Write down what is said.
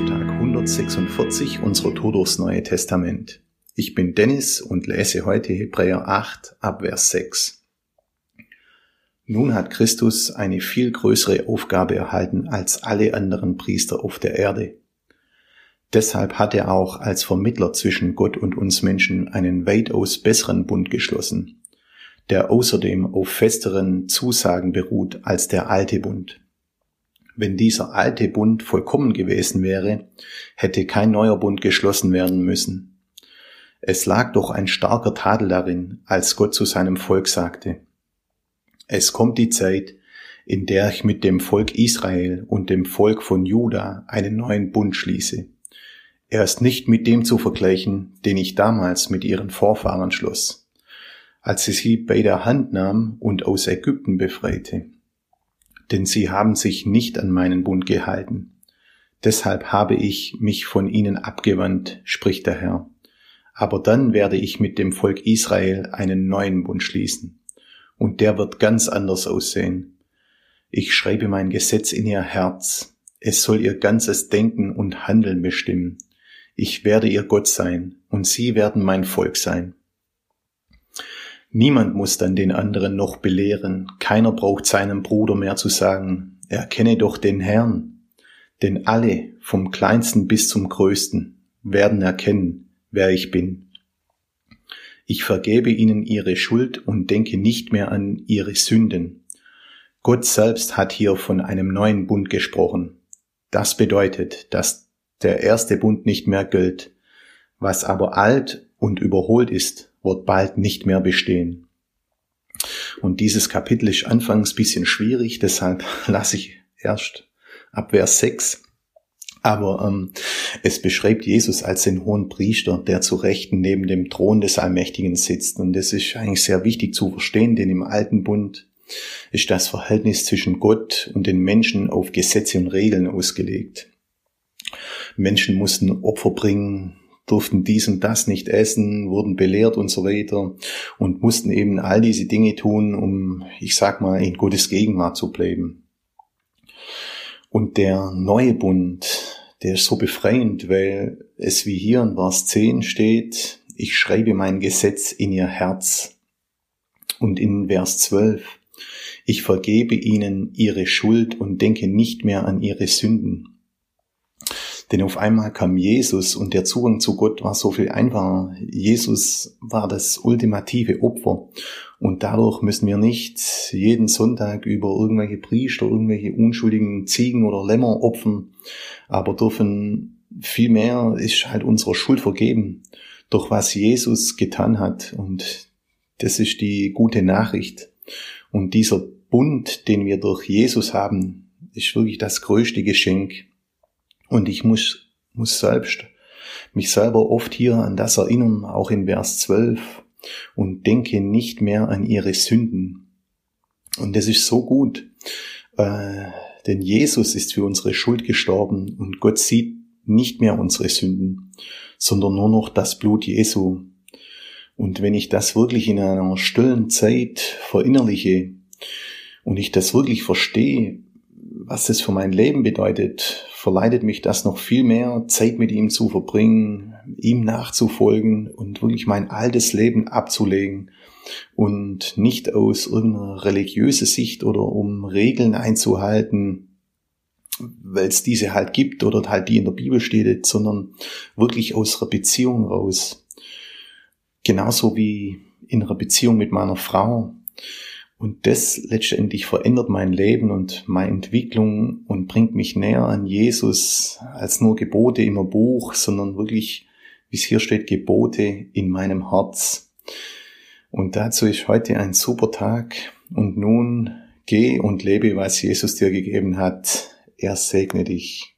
zu Tag 146 unserer durchs Neue Testament. Ich bin Dennis und lese heute Hebräer 8 ab Vers 6. Nun hat Christus eine viel größere Aufgabe erhalten als alle anderen Priester auf der Erde. Deshalb hat er auch als Vermittler zwischen Gott und uns Menschen einen weitaus besseren Bund geschlossen, der außerdem auf festeren Zusagen beruht als der alte Bund. Wenn dieser alte Bund vollkommen gewesen wäre, hätte kein neuer Bund geschlossen werden müssen. Es lag doch ein starker Tadel darin, als Gott zu seinem Volk sagte, es kommt die Zeit, in der ich mit dem Volk Israel und dem Volk von Juda einen neuen Bund schließe. Er ist nicht mit dem zu vergleichen, den ich damals mit ihren Vorfahren schloss, als sie sie bei der Hand nahm und aus Ägypten befreite. Denn sie haben sich nicht an meinen Bund gehalten. Deshalb habe ich mich von ihnen abgewandt, spricht der Herr. Aber dann werde ich mit dem Volk Israel einen neuen Bund schließen und der wird ganz anders aussehen. Ich schreibe mein Gesetz in ihr Herz. Es soll ihr ganzes Denken und Handeln bestimmen. Ich werde ihr Gott sein und sie werden mein Volk sein. Niemand muss dann den anderen noch belehren. Keiner braucht seinem Bruder mehr zu sagen, erkenne doch den Herrn. Denn alle, vom kleinsten bis zum größten, werden erkennen, wer ich bin ich vergebe ihnen ihre Schuld und denke nicht mehr an ihre Sünden. Gott selbst hat hier von einem neuen Bund gesprochen. Das bedeutet, dass der erste Bund nicht mehr gilt. Was aber alt und überholt ist, wird bald nicht mehr bestehen. Und dieses Kapitel ist anfangs bisschen schwierig, deshalb lasse ich erst ab Vers 6 aber ähm, es beschreibt Jesus als den hohen Priester, der zu Rechten neben dem Thron des Allmächtigen sitzt. Und das ist eigentlich sehr wichtig zu verstehen, denn im alten Bund ist das Verhältnis zwischen Gott und den Menschen auf Gesetze und Regeln ausgelegt. Menschen mussten Opfer bringen, durften dies und das nicht essen, wurden belehrt und so weiter und mussten eben all diese Dinge tun, um, ich sag mal, in Gottes Gegenwart zu bleiben. Und der neue Bund, der ist so befreiend, weil es wie hier in Vers 10 steht, ich schreibe mein Gesetz in ihr Herz. Und in Vers 12, ich vergebe ihnen ihre Schuld und denke nicht mehr an ihre Sünden. Denn auf einmal kam Jesus und der Zugang zu Gott war so viel einfacher. Jesus war das ultimative Opfer. Und dadurch müssen wir nicht jeden Sonntag über irgendwelche Priester, irgendwelche unschuldigen Ziegen oder Lämmer opfern, aber dürfen vielmehr ist halt unsere Schuld vergeben durch was Jesus getan hat. Und das ist die gute Nachricht. Und dieser Bund, den wir durch Jesus haben, ist wirklich das größte Geschenk. Und ich muss, muss selbst mich selber oft hier an das erinnern, auch in Vers 12, und denke nicht mehr an ihre Sünden. Und das ist so gut, äh, denn Jesus ist für unsere Schuld gestorben und Gott sieht nicht mehr unsere Sünden, sondern nur noch das Blut Jesu. Und wenn ich das wirklich in einer stillen Zeit verinnerliche und ich das wirklich verstehe, was das für mein Leben bedeutet, verleitet mich das noch viel mehr, Zeit mit ihm zu verbringen, ihm nachzufolgen und wirklich mein altes Leben abzulegen und nicht aus irgendeiner religiösen Sicht oder um Regeln einzuhalten, weil es diese halt gibt oder halt die in der Bibel steht, sondern wirklich aus einer Beziehung raus. Genauso wie in einer Beziehung mit meiner Frau. Und das letztendlich verändert mein Leben und meine Entwicklung und bringt mich näher an Jesus als nur Gebote im Buch, sondern wirklich, wie es hier steht, Gebote in meinem Herz. Und dazu ist heute ein super Tag. Und nun geh und lebe, was Jesus dir gegeben hat. Er segne dich.